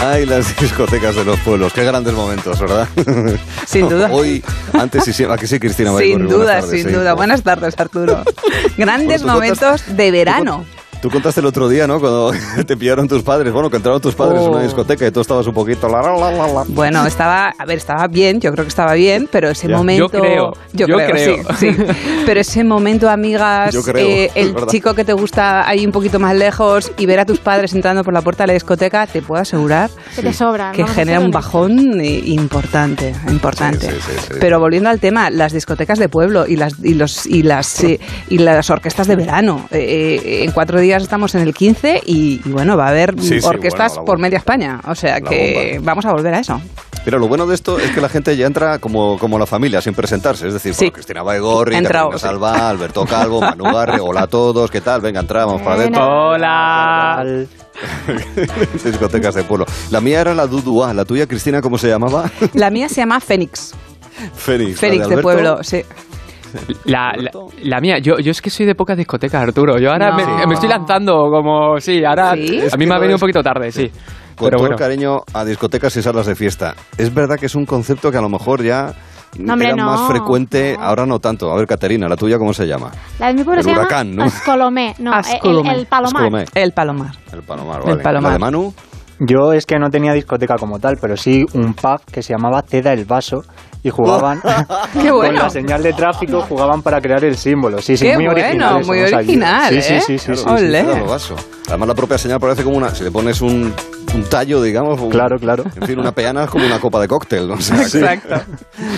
Ay, las discotecas de los pueblos. Qué grandes momentos, ¿verdad? Sin duda. Hoy, antes y siempre. Aquí sí, Cristina Sin duda, tardes, sin sí. duda. Buenas tardes, Arturo. Grandes momentos de verano. Tú contaste el otro día, ¿no? Cuando te pillaron tus padres. Bueno, que entraron tus padres en una Oh. discoteca y tú estabas un poquito... La, la, la, la. Bueno, estaba, a ver, estaba bien, yo creo que estaba bien, pero ese Ya. momento. Yo creo, yo creo. Sí, sí. Pero ese momento, amigas, Yo creo, eh, el verdad. chico que te gusta ahí un poquito más lejos y ver a tus padres entrando por la puerta de la discoteca, te puedo asegurar Que te sobra. que genera un bajón eh, importante, importante. Sí, sí, sí, sí. Pero volviendo al tema, las discotecas de pueblo y las y los y las eh, y las orquestas de verano. Eh, en cuatro días estamos en el 15 y, y bueno, va a haber Sí, sí, orquestas bueno, por media España. O sea La que bomba. vamos a volver a eso. Pero lo bueno de esto es que la gente ya entra como, como la familia, sin presentarse. Es decir, Sí. bueno, Cristina Baigorri, sí. Salva, Alberto Calvo, Manu Garre, hola a todos, ¿qué tal? Venga, entramos para adentro. Hola. discotecas de pueblo. La mía era la Dudua, la tuya, Cristina, ¿cómo se llamaba? La mía se llama Fénix. Fénix. Fénix de, pueblo, sí. La, la, la mía, yo, yo es que soy de pocas discotecas, Arturo. Yo ahora No. me, me estoy lanzando como, sí, ahora ¿Sí? a mí me ha venido un poquito tarde, sí. Con Pero todo bueno. el cariño a discotecas y salas de fiesta. Es verdad que es un concepto que a lo mejor ya No, hombre, era no, más frecuente, no. ahora no tanto. A ver, Caterina, ¿la tuya cómo se llama? La de mi pueblo El se huracán, llama ¿no? Ascolomé. No, Ascolomé. El, el Palomar. Escolomé. El Palomar. El Palomar, El vale. Palomar. ¿La de Manu? Yo es que no tenía discoteca como tal, pero sí un pub que se llamaba Ceda el Vaso y jugaban Qué con la señal de tráfico, jugaban para crear el símbolo. Sí, sí, Qué muy bueno, muy original, Sí, sí, ¿eh? sí, sí, sí, sí. Claro, lo vaso. Además, la propia señal parece como una. Si le pones un, un tallo, digamos. un- Claro, claro. En fin, una peana es como una copa de cóctel. ¿no? O sea, que- Exacto.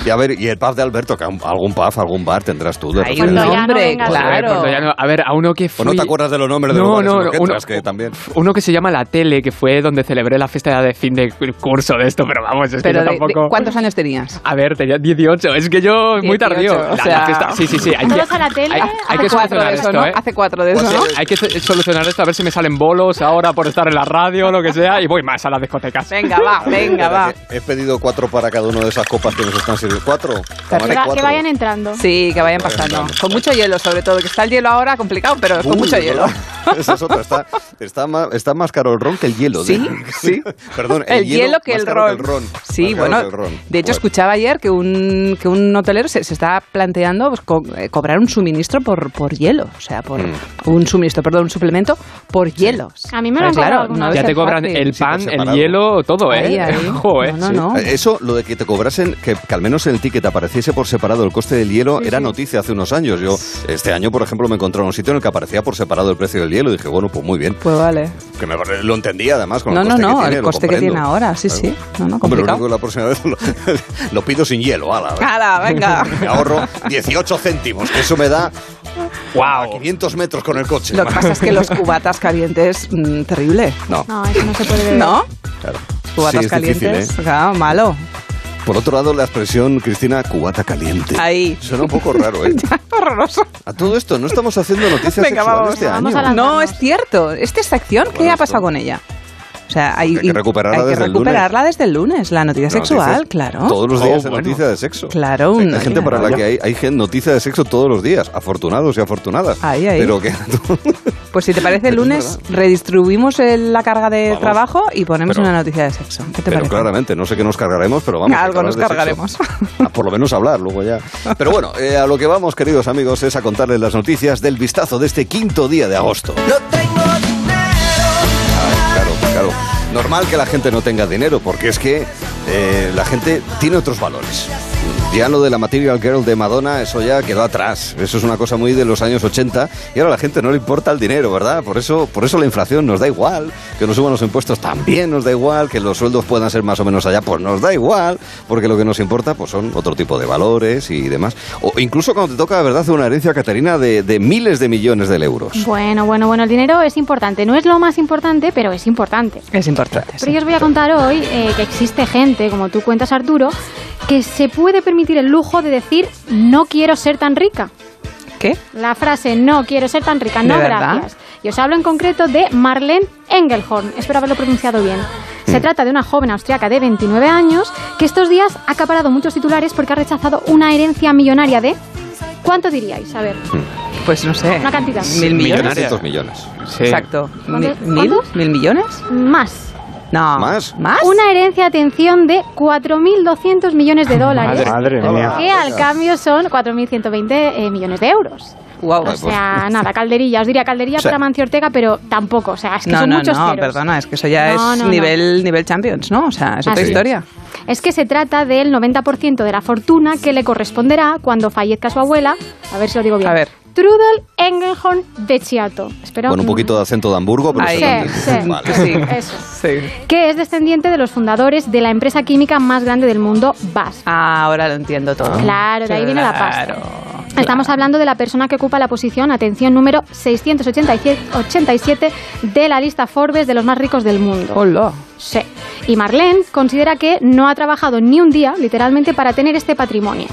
Y a ver, y el pub de Alberto, que algún pub, algún bar tendrás tú. De Hay repente. un Puerto Llano, nombre, venga, A ver, claro. Llano, a ver, a uno que ¿O fui... no te acuerdas de los nombres de No, los bares no, que uno- entras, que también. Uno que se llama La Tele, que fue donde celebré la fiesta de fin de curso de esto, pero vamos, es Pero que yo de- de- tampoco... ¿cuántos años tenías? A ver, tenía 18, es que yo muy 18, tardío. o La- sea- la fiesta- sí, sí, sí. Hay que, a la tele, hay, hay hace que cuatro solucionar de eso, esto, ¿no? ¿eh? Hace cuatro de eso, ¿no? de- Hay que so- solucionar esto, a ver si me salen bolos ahora por estar en la radio o lo que sea, y voy más a las discotecas. Venga, va, venga, va. He pedido cuatro para cada uno de esas copas que nos están sirviendo. ¿Cuatro? Que, va- que vayan entrando. Sí, que vayan pasando. Con mucho hielo, sobre todo. Que está el hielo ahora complicado, pero con Uy, mucho hielo. Esa es otra. Está, está, más, está más caro el ron que el hielo. Sí, sí. Perdón, El, hielo, que más el caro ron. Más Sí, caro bueno. que el ron. De hecho, Bueno. escuchaba ayer que un, que un hotelero se, se está planteando pues, co- eh, cobrar un suministro por, por hielo. O sea, por Mm. un suministro, perdón, un suplemento por hielos. A mí me lo han Claro, no. Ya te cobran fácil. el Pan, el separado. hielo, todo, ¿eh? Ahí, ahí. Joder. No, Sí. no, no. Eh, Eso, lo de que te cobrasen, que, que al menos en el ticket apareciese por separado el coste del hielo, era noticia hace unos años. Yo, este año, por ejemplo, me encontré en un sitio en el que aparecía por separado el precio del hielo y dije, bueno, pues muy bien. Pues vale. Que me, lo entendía además con No, el no, coste no, que tiene. el lo coste que tiene ahora, sí, sí. No, no, Hombre, lo único la próxima vez lo, lo pido sin hielo, ala. ¡Hala, venga! Me ahorro 18 céntimos, que eso me da a ¡Wow! 500 metros con el coche. Lo que pasa es que los cubatas calientes, mm, terrible. No, No, eso no se puede beber. ¿No? claro. Cubatas Sí, es difícil, calientes, ¿eh? claro, malo. Por otro lado, la expresión, Cristina, cubata caliente. Ahí. Suena un poco raro, ¿eh? Horroroso. A todo esto, no estamos haciendo noticias Venga, sexuales vamos, este vamos año. a No, es cierto. Esta sección, ¿qué Bueno, ha pasado esto- con ella? O sea, hay, Hay que recuperarla hay que desde el recuperarla desde el lunes, la noticia No, sexual, noticias claro. Todos los días Oh, hay bueno. noticia de sexo. Claro, Hay una- gente para la que hay, hay noticia de sexo todos los días. Afortunados y afortunadas. Ahí, ahí. Pero que... Pues si te parece, el lunes redistribuimos el- la carga de Vamos. trabajo y ponemos Pero- una noticia de sexo. ¿Qué te Pero parece? claramente, no sé qué nos cargaremos, pero vamos. Algo nos cargaremos. Ah, Por lo menos hablar, luego ya. Pero bueno, eh, a lo que vamos, queridos amigos, es a contarles las noticias del vistazo de este quinto día de agosto. Claro, claro. Normal que la gente no tenga dinero, porque es que eh, la gente tiene otros valores. Ya lo de la Material Girl de Madonna, eso ya quedó atrás. Eso es una cosa muy de los años 80 y ahora a la gente no le importa el dinero, ¿verdad? Por eso, por eso la inflación nos da igual, que nos suban los impuestos también nos da igual, que los sueldos puedan ser más o menos allá, pues nos da igual, porque lo que nos importa pues son otro tipo de valores y demás. O incluso cuando te toca, de verdad, una herencia, Caterina, de, de miles de millones de euros. Bueno, bueno, bueno, el dinero es importante. No es lo más importante, pero es importante. Es importante. Pero sí. yo os voy a contar hoy eh, que existe gente, como tú cuentas Arturo, que se puede permitir el lujo de decir no quiero ser tan rica. ¿Qué? La frase no quiero ser tan rica, ¿De no gracias. Y os hablo en concreto de Marlene Engelhorn. Espero haberlo pronunciado bien. Mm. Se trata de una joven austriaca de 29 años que estos días ha acaparado muchos titulares porque ha rechazado una herencia millonaria de ¿Cuánto diríais? A ver, Pues no sé. Una cantidad. Mil millones. Millonaria. 300 millones. Sí. Exacto. ¿Mil millones? más. No. ¿Más? ¿Más? Una herencia, atención, de 4.200 millones de dólares. Madre mía. Que al cambio son 4.120 eh, millones de euros. Wow. O sea, nada, calderilla. Os diría calderilla O sea- para Mancio Ortega, pero tampoco. O sea, es que no, son no, muchos no, ceros. perdona, es que eso ya No, es no, no. nivel, nivel Champions, ¿no? O sea, es otra es. historia. Es que se trata del 90% de la fortuna que le corresponderá cuando fallezca su abuela. A ver si lo digo bien. A ver. Trudel Engelhorn de Chiato. Espero. Con un poquito de acento de Hamburgo, pero Ahí. Sí, sí. Vale. Sí. Eso. Sí. Que es descendiente de los fundadores de la empresa química más grande del mundo, BASF. Ahora lo entiendo todo. Claro, de ahí viene la pasta. Claro. Estamos hablando de la persona que ocupa la posición, atención, número 687 de la lista Forbes de los más ricos del mundo. Hola. Sí. Y Marlene considera que no ha trabajado ni un día, literalmente, para tener este patrimonio.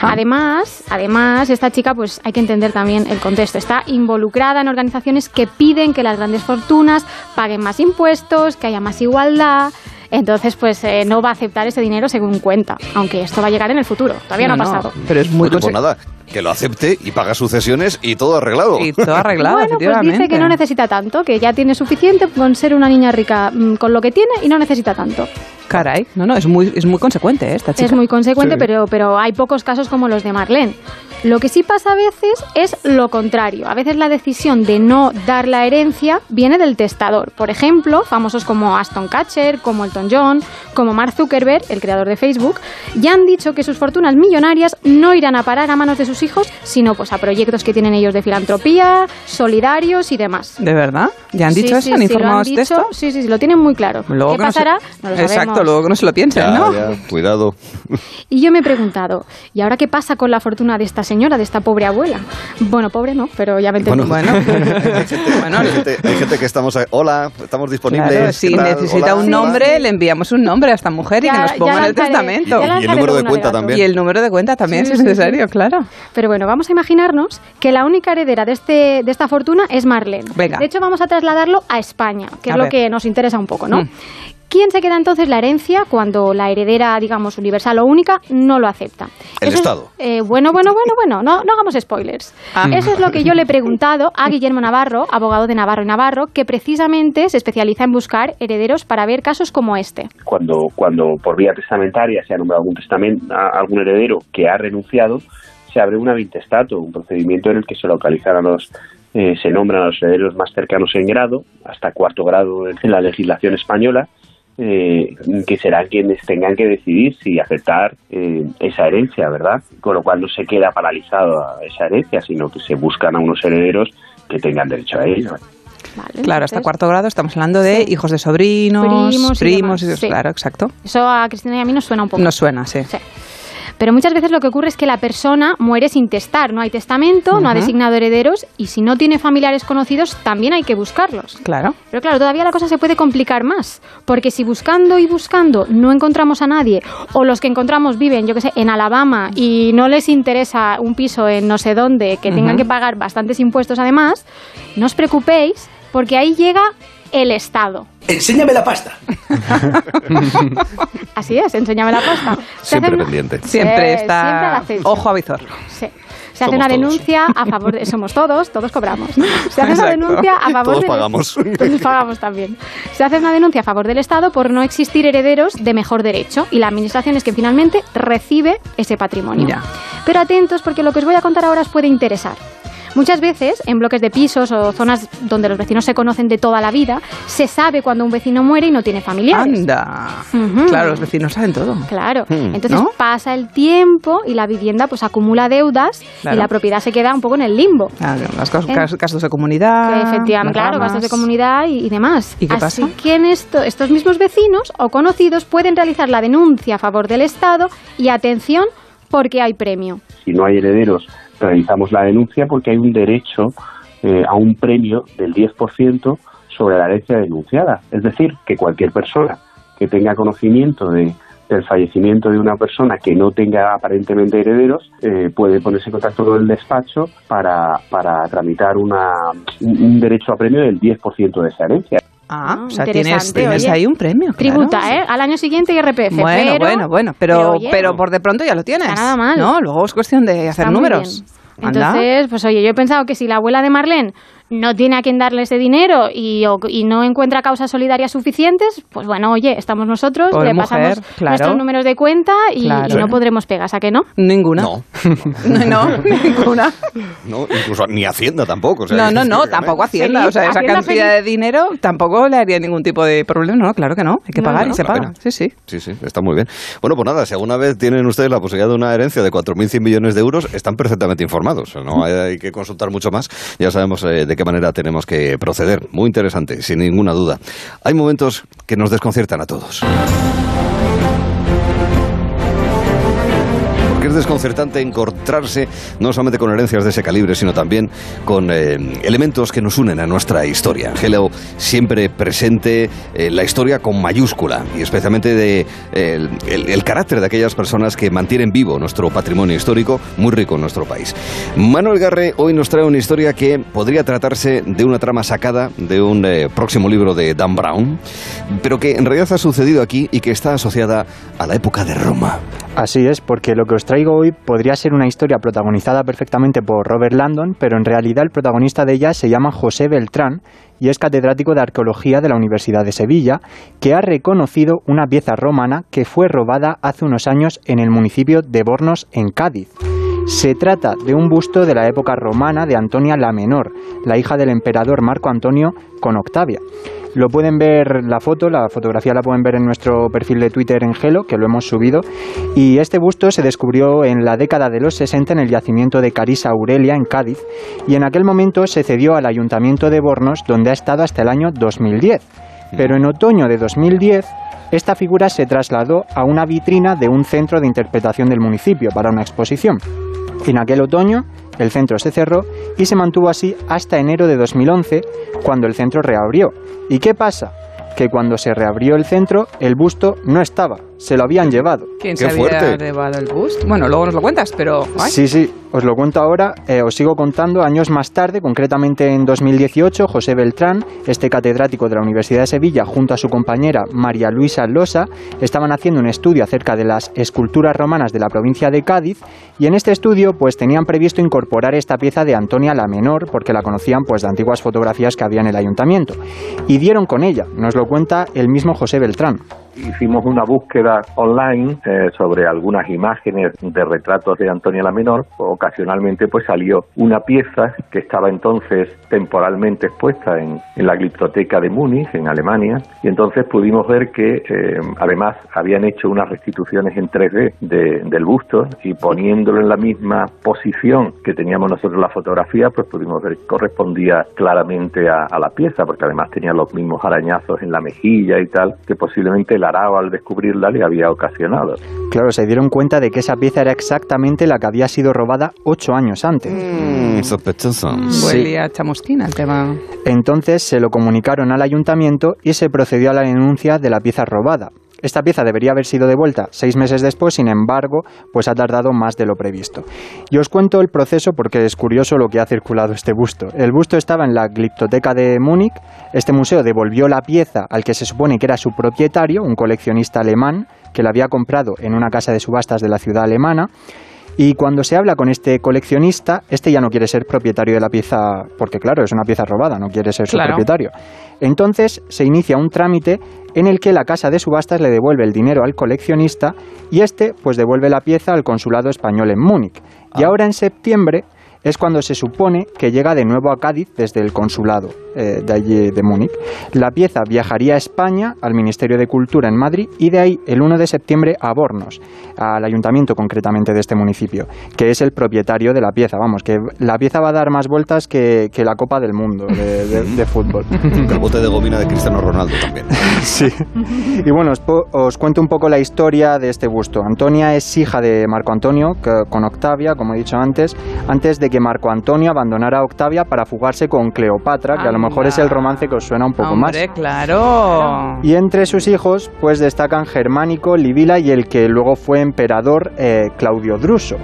Ah. Además, además, esta chica, pues hay que entender también el contexto. Está involucrada en organizaciones que piden que las grandes fortunas paguen más impuestos, que haya más igualdad. Entonces, pues eh, no va a aceptar ese dinero según cuenta, aunque esto va a llegar en el futuro. Todavía no, ha pasado. Pero es muy Oye, pues nada, que lo acepte y paga sucesiones y todo arreglado. Y todo arreglado, bueno, pues dice que no necesita tanto, que ya tiene suficiente con ser una niña rica mm, con lo que tiene y no necesita tanto. Caray, no, no, es muy, es muy consecuente ¿eh, esta chica. Es muy consecuente, Sí. pero, pero hay pocos casos como los de Marlene. Lo que sí pasa a veces es lo contrario. A veces la decisión de no dar la herencia viene del testador. Por ejemplo, famosos como Aston Catcher, como Elton John, como Mark Zuckerberg, el creador de Facebook, ya han dicho que sus fortunas millonarias no irán a parar a manos de sus hijos, sino pues a proyectos que tienen ellos de filantropía, solidarios y demás. ¿De verdad? ¿Ya han dicho Sí, eso? sí, ¿Han sí, lo informado han de esto? Sí, sí, sí, lo tienen muy claro. Luego ¿Qué que no se- pasará? No lo Exacto, luego que no se lo piensen, Ya, ¿no? ya, cuidado. Y yo me he preguntado, ¿y ahora qué pasa con la fortuna de esta señora, de esta pobre abuela? Bueno, pobre no, pero ya me entendí. Bueno, hay, gente, bueno, hay gente- hay gente que estamos... ahí, Hola, estamos disponibles. claro, ¿qué si tal? necesita Hola, un hola. nombre, le enviamos un nombre a esta mujer y Ya- que nos ponga en el lanzaré- testamento. Y el número de cuenta también. Y el número de cuenta también, si es necesario, claro. Pero bueno, vamos a imaginarnos que la única heredera de, este, de esta fortuna es Marlene. Venga. De hecho, vamos a trasladarlo a España, que A es lo que nos interesa un poco, ¿no? Mm. ¿Quién se queda entonces la herencia cuando la heredera, digamos, universal o única no lo acepta? El Eso es- Estado. eh, bueno, bueno, bueno, bueno, no, no hagamos spoilers. Ah. Eso es lo que yo le he preguntado a Guillermo Navarro, abogado de Navarro y Navarro, que precisamente se especializa en buscar herederos para ver casos como este. cuando, cuando por vía testamentaria se ha nombrado algún, testamen- a- algún heredero que ha renunciado, se abre un avintestato, un procedimiento en el que se localizan a los, eh, se nombran a los herederos más cercanos en grado, hasta cuarto grado en la legislación española, eh, que serán quienes tengan que decidir si aceptar eh, esa herencia, ¿verdad? Con lo cual no se queda paralizada esa herencia, sino que se buscan a unos herederos que tengan derecho a ello. Vale, Claro, hasta cuarto grado estamos hablando de Sí. hijos de sobrinos, Primos primos, y y demás, sí. claro, exacto. Eso a Cristina y a mí nos suena un poco. Nos suena, sí. Sí. Pero muchas veces lo que ocurre es que la persona muere sin testar, no hay testamento, no ha designado herederos y si no tiene familiares conocidos también hay que buscarlos. Claro. Pero claro, todavía la cosa se puede complicar más, porque si buscando y buscando no encontramos a nadie, o los que encontramos viven, yo que sé, en Alabama y no les interesa un piso en no sé dónde, que tengan que pagar bastantes impuestos además, no os preocupéis, porque ahí llega el Estado. Enséñame la pasta. Así es, enséñame la pasta. Se Siempre una- pendiente. Siempre Sí, está siempre ojo a visor. Sí. Se hace Somos una todos. denuncia a favor de... Somos todos, todos cobramos. Se hace una denuncia a favor Todos del- pagamos. Todos pagamos también. Se hace una denuncia a favor del Estado por no existir herederos de mejor derecho y la administración es que finalmente recibe ese patrimonio. Ya. Pero atentos porque lo que os voy a contar ahora os puede interesar. Muchas veces, en bloques de pisos o zonas donde los vecinos se conocen de toda la vida, se sabe cuando un vecino muere y no tiene familiares. Anda. Claro, los vecinos saben todo. Claro. Hmm. Entonces ¿No? pasa el tiempo y la vivienda pues acumula deudas Claro. y la propiedad se queda un poco en el limbo. Ah, Los Eh. cas- gastos de comunidad. Efectivamente, las claro, gastos de comunidad y, y demás. ¿Y qué Así pasa? que en esto, estos mismos vecinos o conocidos pueden realizar la denuncia a favor del Estado y atención porque hay premio. si no hay herederos, realizamos la denuncia porque hay un derecho eh, a un premio del 10% sobre la herencia denunciada. Es decir, que cualquier persona que tenga conocimiento de, del fallecimiento de una persona que no tenga aparentemente herederos eh, puede ponerse en contacto con el despacho para, para tramitar una, un, derecho a premio del 10% de esa herencia. Ah, Ah, o sea, tienes, tienes oye. ahí un premio. claro. Tributa, ¿eh? Al año siguiente IRPF. Bueno, pero- bueno, bueno, pero, oye, pero por de pronto ya lo tienes. Está nada mal. No, luego es cuestión de hacer números. Anda. Entonces, pues oye, yo he pensado que si la abuela de Marlene no tiene a quien darle ese dinero y, o- y no encuentra causas solidarias suficientes, pues bueno, oye, estamos nosotros, Pobre le mujer, pasamos claro. nuestros números de cuenta y, Claro. y no podremos pegas, ¿a que no? Ninguna. No, No, no, ninguna. no, incluso ni Hacienda tampoco. o sea, No, no, no, tampoco Hacienda. O sea, esa Hacienda cantidad feliz. de dinero tampoco le haría ningún tipo de problema. No, claro que no. Hay que No, pagar no. y se paga. Sí, sí. Sí, sí, está muy bien. Bueno, pues nada, si alguna vez tienen ustedes la posibilidad de una herencia de 4.100 millones de euros, están perfectamente informados. No hay, hay que consultar mucho más. Ya sabemos eh, de qué manera tenemos que proceder. Muy interesante, sin ninguna duda. Hay momentos que nos desconciertan a todos. Porque es desconcertante encontrarse no solamente con herencias de ese calibre, sino también con eh, elementos que nos unen a nuestra historia. Hello siempre presente eh, la historia con mayúscula y especialmente de, eh, el, el- el carácter de aquellas personas que mantienen vivo nuestro patrimonio histórico muy rico en nuestro país. Manuel Garre hoy nos trae una historia que podría tratarse de una trama sacada de un eh, próximo libro de Dan Brown, pero que en realidad ha sucedido aquí y que está asociada a la época de Roma. Así es, porque lo que os traigo hoy podría ser una historia protagonizada perfectamente por Robert Landon, pero en realidad el protagonista de ella se llama José Beltrán y es catedrático de arqueología de la Universidad de Sevilla, que ha reconocido una pieza romana que fue robada hace unos años en el municipio de Bornos, en Cádiz. Se trata de un busto de la época romana de Antonia la Menor, la hija del emperador Marco Antonio con Octavia. Lo pueden ver la foto, la fotografía la pueden ver en nuestro perfil de Twitter en Gelo, que lo hemos subido. Y este busto se descubrió en la década de los 60 en el yacimiento de Carisa Aurelia, en Cádiz, y en aquel momento se cedió al ayuntamiento de Bornos, donde ha estado hasta el año 2010. Pero en otoño de 2010, esta figura se trasladó a una vitrina de un centro de interpretación del municipio para una exposición. En aquel otoño, el centro se cerró y se mantuvo así hasta enero de 2011, cuando el centro reabrió. ¿Y qué pasa? Que cuando se reabrió el centro, el busto no estaba, se lo habían llevado. ¿Quién Qué se había fuerte. llevado el bus? Bueno, luego nos lo cuentas, pero... ay, Sí, sí, os lo cuento ahora, eh, os sigo contando años más tarde, concretamente en 2018, José Beltrán, este catedrático de la Universidad de Sevilla, junto a su compañera María Luisa Losa, estaban haciendo un estudio acerca de las esculturas romanas de la provincia de Cádiz y en este estudio pues tenían previsto incorporar esta pieza de Antonia la Menor porque la conocían pues de antiguas fotografías que había en el ayuntamiento y dieron con ella, nos lo cuenta el mismo José Beltrán. Hicimos una búsqueda online eh, sobre algunas imágenes de retratos de Antonia la Menor. Ocasionalmente pues salió una pieza que estaba entonces temporalmente expuesta en, en la Gliptoteca de Múnich, en Alemania, y entonces pudimos ver que eh, además habían hecho unas restituciones en 3D de- del busto y poniéndolo en la misma posición que teníamos nosotros la fotografía, pues pudimos ver que correspondía claramente a, a la pieza, porque además tenía los mismos arañazos en la mejilla y tal, que posiblemente el arao al descubrirla le había ocasionado. Claro, se dieron cuenta de que esa pieza era exactamente la que había sido robada ocho años antes. Mm, sospechoso. Huele a chamusquina el tema. Entonces se lo comunicaron al ayuntamiento y se procedió a la denuncia de la pieza robada. Esta pieza debería haber sido devuelta seis meses después, sin embargo, pues ha tardado más de lo previsto. Y os cuento el proceso porque es curioso lo que ha circulado este busto. El busto estaba en la Gliptoteca de Múnich. Este museo devolvió la pieza al que se supone que era su propietario, un coleccionista alemán, que la había comprado en una casa de subastas de la ciudad alemana. Y cuando se habla con este coleccionista, este ya no quiere ser propietario de la pieza, porque claro, es una pieza robada, no quiere ser su Claro. propietario. Entonces se inicia un trámite en el que la casa de subastas le devuelve el dinero al coleccionista y este pues devuelve la pieza al consulado español en Múnich. Y ahora en septiembre es cuando se supone que llega de nuevo a Cádiz desde el consulado eh, de allí de Múnich. La pieza viajaría a España, al Ministerio de Cultura en Madrid, y de ahí el 1 de septiembre a Bornos, al ayuntamiento concretamente de este municipio, que es el propietario de la pieza. Vamos, que la pieza va a dar más vueltas que, que la Copa del Mundo de, de- de fútbol. El bote de gomina de Cristiano Ronaldo también. Sí. Y bueno, os, os cuento un poco la historia de este busto. Antonia es hija de Marco Antonio que- con Octavia, como he dicho antes, antes de que Marco Antonio abandonara a Octavia para fugarse con Cleopatra, que a lo mejor es el romance que os suena un poco más. Hombre, claro. Y entre sus hijos, pues destacan Germánico, Livila y el que luego fue emperador eh, Claudio Druso.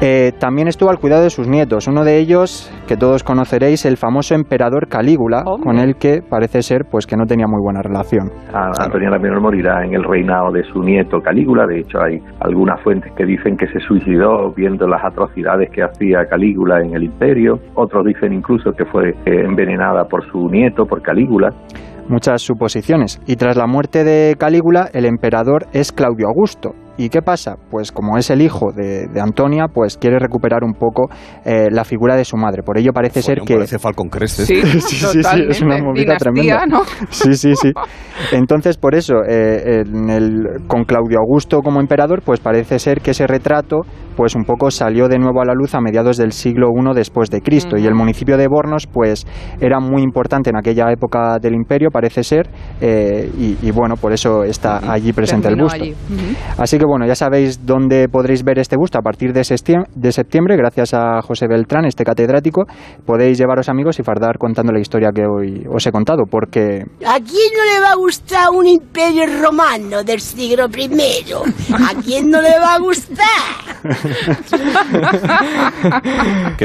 Eh, también estuvo al cuidado de sus nietos. Uno de ellos, que todos conoceréis, el famoso emperador Calígula, con el que parece ser pues que no tenía muy buena relación. A- Antonia la Menor morirá en el reinado de su nieto Calígula. De hecho, hay algunas fuentes que dicen que se suicidó viendo las atrocidades que hacía Calígula en el imperio, otros dicen incluso que fue eh, envenenada por su nieto, por Calígula. Muchas suposiciones. Y tras la muerte de Calígula, el emperador es Claudio Augusto, ¿Y qué pasa? Pues como es el hijo de, Antonia, pues quiere recuperar un poco eh, la figura de su madre. Por ello parece ser que... Parece Falcon Crest. Sí, sí, sí, es una movida tremenda. ¿no? Sí, sí, sí. Entonces, por eso, eh, en el, con Claudio Augusto como emperador, pues parece ser que ese retrato, pues un poco salió de nuevo a la luz a mediados del siglo I después de Cristo. Y el municipio de Bornos, pues era muy importante en aquella época del imperio, parece ser, eh, y, bueno, por eso está allí presente el busto. Así que bueno, ya sabéis dónde podréis ver este busto a partir de septiembre, gracias a José Beltrán, este catedrático. Podéis llevaros amigos y fardar contando la historia que hoy os he contado, porque... ¿A quién no le va a gustar un imperio romano del siglo I? ¿A quién no le va a gustar?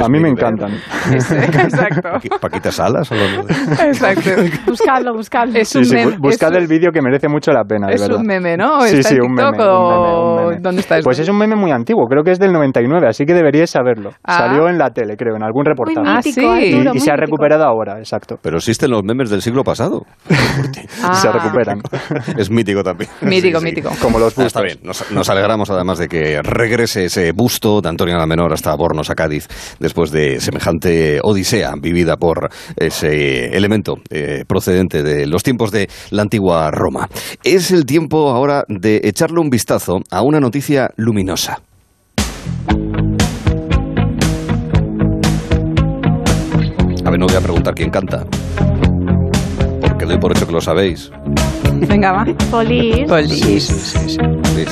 a mí me encantan. Exacto. Paquita Salas o Exacto. Buscadlo, buscadlo. Es un meme. Buscad el vídeo que merece mucho la pena, de es verdad. Es un meme, ¿no? Sí, sí, un meme, ¿Dónde está Pues es un meme muy antiguo, creo que es del 99, así que deberíais saberlo. Ah. Salió en la tele, creo, en algún reportaje. Muy mítico, Ah, sí. Arturo, y, muy se ha mítico. recuperado ahora, exacto. Pero existen los memes del siglo pasado. Ah. Se recuperan. Es mítico también. Mítico, Sí, sí. mítico. Como los bustos. Está bien, nos, nos alegramos además de que regrese ese busto de Antonia la Menor hasta Bornos a Cádiz después de semejante odisea vivida por ese elemento eh, procedente de los tiempos de la antigua Roma. Es el tiempo ahora de echarle un vistazo a una noticia luminosa. A ver, no voy a preguntar quién canta, porque doy por hecho que lo sabéis. Venga, va. Polis. Polis.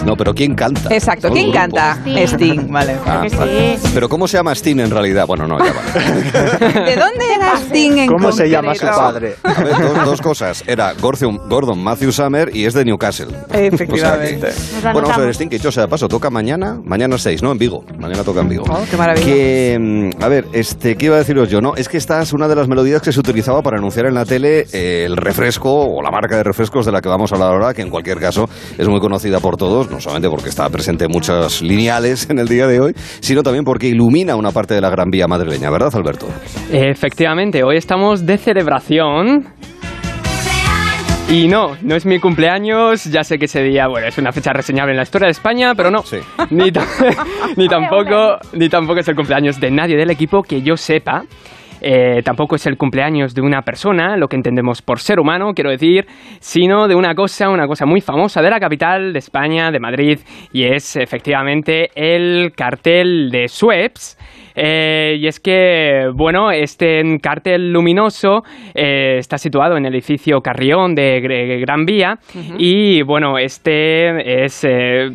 No, pero ¿quién canta? Exacto. ¿Quién canta? Sting. Sting, vale. Ah, que sí. vale. Pero ¿cómo se llama Sting en realidad? Bueno, no, ya vale. ¿De dónde era Sting en ¿Cómo se llama su concreto? padre? A ver, dos, dos cosas. Era Gordon, Gordon Matthew Summer y es de Newcastle. Efectivamente. O sea que- Nos la bueno, vamos a ver, anotamos. Sting, que dicho sea de paso, toca mañana, mañana 6, ¿no? En Vigo. Mañana toca en Vigo. Oh, qué maravilla. Que, mm, a ver, este, ¿qué iba a deciros yo? No, es que esta es una de las melodías que se utilizaba para anunciar en la tele eh, el refresco o la marca de refrescos de la que vamos a hablar ahora, que en cualquier caso es muy conocida por todos, no solamente porque está presente en muchas lineales en el día de hoy, sino también porque ilumina una parte de la Gran Vía madrileña, ¿verdad, Alberto? Efectivamente, hoy estamos de celebración. Y no, no es mi cumpleaños, ya sé que ese día, bueno, es una fecha reseñable en la historia de España, pero no. Sí. Ni tampoco, ni tampoco es el cumpleaños de nadie del equipo que yo sepa. Eh, tampoco es el cumpleaños de una persona, lo que entendemos por ser humano, quiero decir, sino de una cosa, una cosa muy famosa de la capital de España, de Madrid, y es efectivamente el cartel de Suez. Eh, y es que, bueno, este cartel luminoso eh, está situado en el edificio Carrión de Gran Vía y, bueno, este es eh,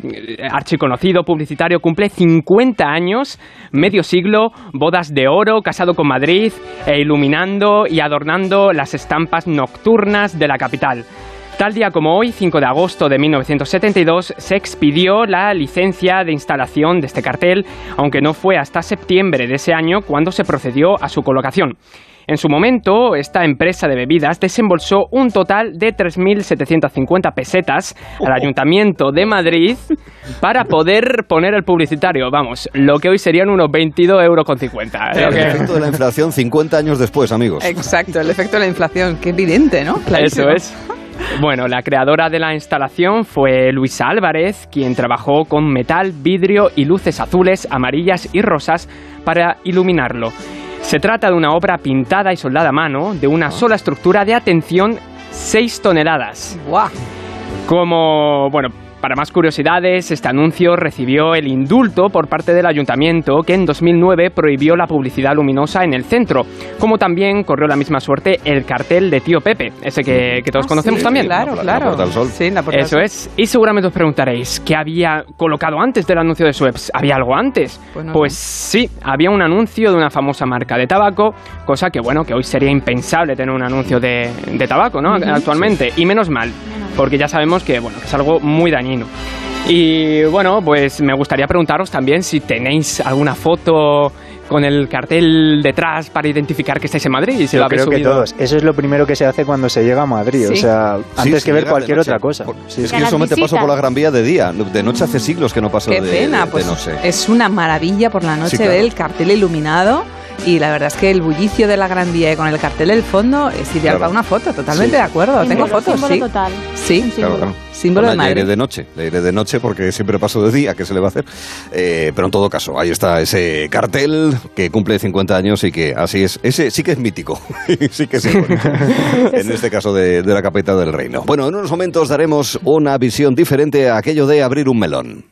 archiconocido publicitario, cumple 50 años, medio siglo, bodas de oro, casado con Madrid e iluminando y adornando las estampas nocturnas de la capital. Tal día como hoy, 5 de agosto de 1972, se expidió la licencia de instalación de este cartel, aunque no fue hasta septiembre de ese año cuando se procedió a su colocación. En su momento, esta empresa de bebidas desembolsó un total de 3.750 pesetas al Ayuntamiento de Madrid para poder poner el publicitario. Vamos, lo que hoy serían unos 22,50 euros. con 50. El Lo que- efecto de la inflación 50 años después, amigos. Exacto, el efecto de la inflación. Qué evidente, ¿no? Eso es. Bueno, la creadora de la instalación fue Luisa Álvarez, quien trabajó con metal, vidrio y luces azules, amarillas y rosas para iluminarlo. Se trata de una obra pintada y soldada a mano de una sola estructura de atención 6 toneladas. Buah. Como, bueno, para más curiosidades, este anuncio recibió el indulto por parte del ayuntamiento que en 2009 prohibió la publicidad luminosa en el centro, como también corrió la misma suerte el cartel de Tío Pepe, ese que, que todos Ah, conocemos sí, también. Claro, La- la claro. Puerta del Sol. Sí, la Puerta del Eso Sol. es. Y seguramente os preguntaréis, ¿qué había colocado antes del anuncio de Suez? ¿Había algo antes? Pues no Pues sí, había un anuncio de una famosa marca de tabaco, cosa que bueno, que hoy sería impensable tener un anuncio de, de tabaco, ¿no? Actualmente. Y menos mal, porque ya sabemos que, bueno, que es algo muy dañino. Y bueno, pues me gustaría preguntaros también si tenéis alguna foto con el cartel detrás para identificar que estáis en Madrid. Y si Yo lo creo que subido. todos. Eso es lo primero que se hace cuando se llega a Madrid. Sí. O sea, antes sí, que ver llega de cualquier noche. otra cosa. Por- Sí, es que yo solamente paso por la. Gran Vía de día. De noche hace siglos que no paso Qué de, pena, de pues noche. es una maravilla por la noche Sí, claro. ver el cartel iluminado y la verdad es que el bullicio de la Gran Vía y con el cartel del fondo es ideal Claro. para una foto, totalmente Sí. de acuerdo. Tengo Símbolo, fotos, símbolo sí. total. Sí, Un Claro, símbolo. claro. símbolo de Bueno, ya iré Madrid. de noche, le iré de noche porque siempre paso de día, que se le va a hacer. Eh, pero en todo caso, ahí está ese cartel que cumple 50 años y que así es. Ese sí que es mítico, sí que es en este caso de, de la capital del reino. Bueno, en unos momentos daremos una visión diferente a aquello de abrir un melón.